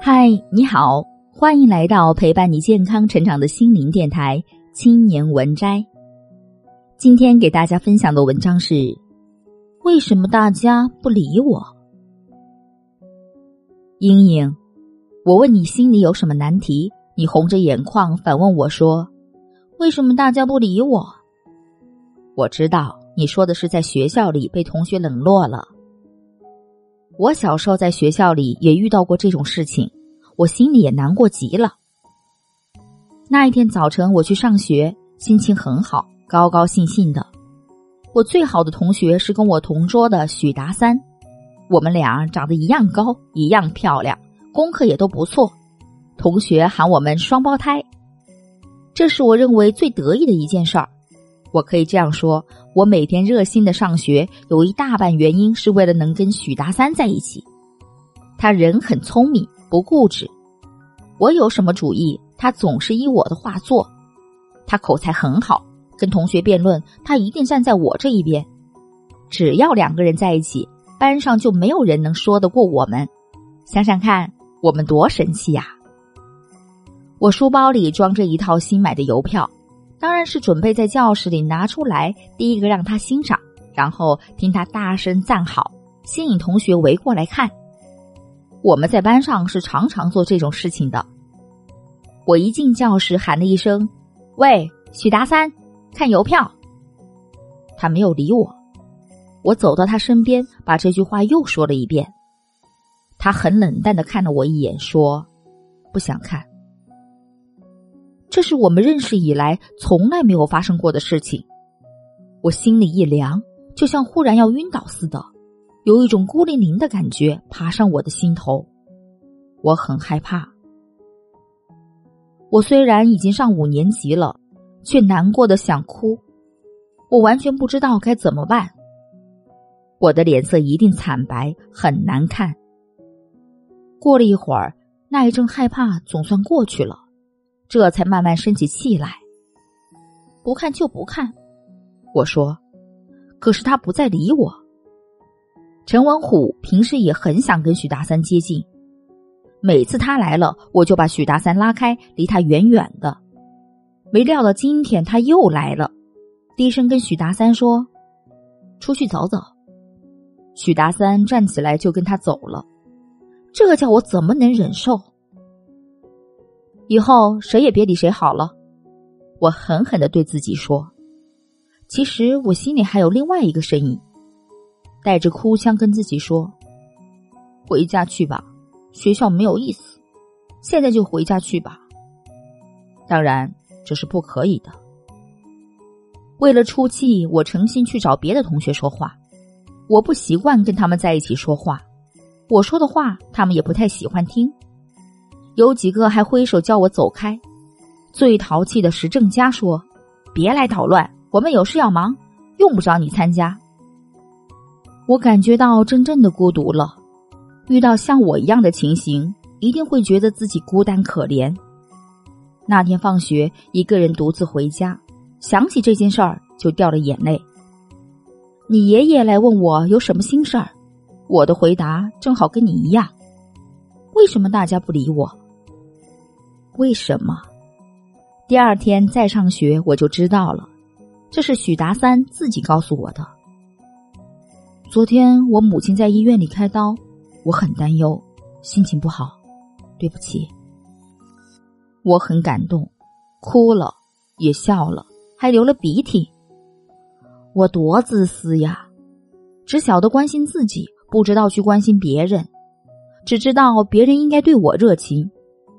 嗨，你好，欢迎来到陪伴你健康成长的心灵电台《青年文摘》。今天给大家分享的文章是：为什么大家不理我？英英，我问你心里有什么难题，你红着眼眶反问我说：“为什么大家不理我？”我知道你说的是在学校里被同学冷落了。我小时候在学校里也遇到过这种事情。我心里也难过极了。那一天早晨，我去上学，心情很好，高高兴兴的。我最好的同学是跟我同桌的许达三，我们俩长得一样高，一样漂亮，功课也都不错。同学喊我们双胞胎，这是我认为最得意的一件事儿。我可以这样说：我每天热心的上学，有一大半原因是为了能跟许达三在一起。他人很聪明。不固执，我有什么主意，他总是依我的话做。他口才很好，跟同学辩论，他一定站在我这一边。只要两个人在一起，班上就没有人能说得过我们。想想看，我们多神气呀！我书包里装着一套新买的邮票，当然是准备在教室里拿出来，第一个让他欣赏，然后听他大声赞好，吸引同学围过来看。我们在班上是常常做这种事情的。我一进教室喊了一声：“喂，许达三，看邮票。”他没有理我。我走到他身边，把这句话又说了一遍。他很冷淡的看了我一眼，说：“不想看。”这是我们认识以来从来没有发生过的事情。我心里一凉，就像忽然要晕倒似的。有一种孤零零的感觉爬上我的心头，我很害怕。我虽然已经上五年级了，却难过的想哭。我完全不知道该怎么办。我的脸色一定惨白，很难看。过了一会儿，那一阵害怕总算过去了，这才慢慢生起气来。不看就不看，我说。可是他不再理我。陈文虎平时也很想跟许大三接近，每次他来了，我就把许大三拉开，离他远远的。没料到今天他又来了，低声跟许大三说：“出去走走。”许大三站起来就跟他走了，这叫我怎么能忍受？以后谁也别理谁好了，我狠狠的对自己说。其实我心里还有另外一个声音。带着哭腔跟自己说：“回家去吧，学校没有意思，现在就回家去吧。”当然这是不可以的。为了出气，我诚心去找别的同学说话。我不习惯跟他们在一起说话，我说的话他们也不太喜欢听。有几个还挥手叫我走开。最淘气的石正佳说：“别来捣乱，我们有事要忙，用不着你参加。”我感觉到真正的孤独了，遇到像我一样的情形，一定会觉得自己孤单可怜。那天放学，一个人独自回家，想起这件事儿就掉了眼泪。你爷爷来问我有什么心事儿，我的回答正好跟你一样。为什么大家不理我？为什么？第二天再上学，我就知道了，这是许达三自己告诉我的。昨天我母亲在医院里开刀，我很担忧，心情不好，对不起。我很感动，哭了，也笑了，还流了鼻涕。我多自私呀，只晓得关心自己，不知道去关心别人，只知道别人应该对我热情，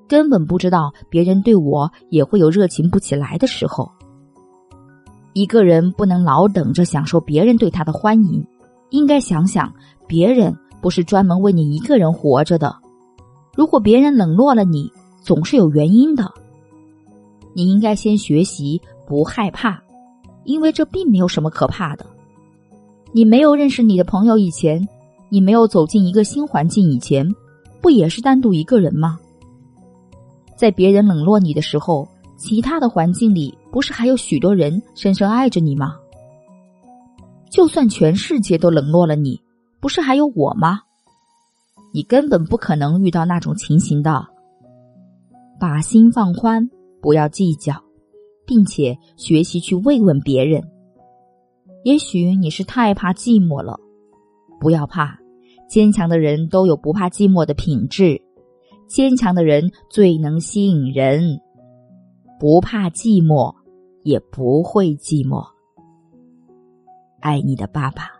根本不知道别人对我也会有热情不起来的时候。一个人不能老等着享受别人对他的欢迎。应该想想，别人不是专门为你一个人活着的。如果别人冷落了你，总是有原因的。你应该先学习不害怕，因为这并没有什么可怕的。你没有认识你的朋友以前，你没有走进一个新环境以前，不也是单独一个人吗？在别人冷落你的时候，其他的环境里不是还有许多人深深爱着你吗？就算全世界都冷落了你，不是还有我吗？你根本不可能遇到那种情形的。把心放宽，不要计较，并且学习去慰问别人。也许你是太怕寂寞了，不要怕，坚强的人都有不怕寂寞的品质。坚强的人最能吸引人，不怕寂寞，也不会寂寞。爱你的爸爸。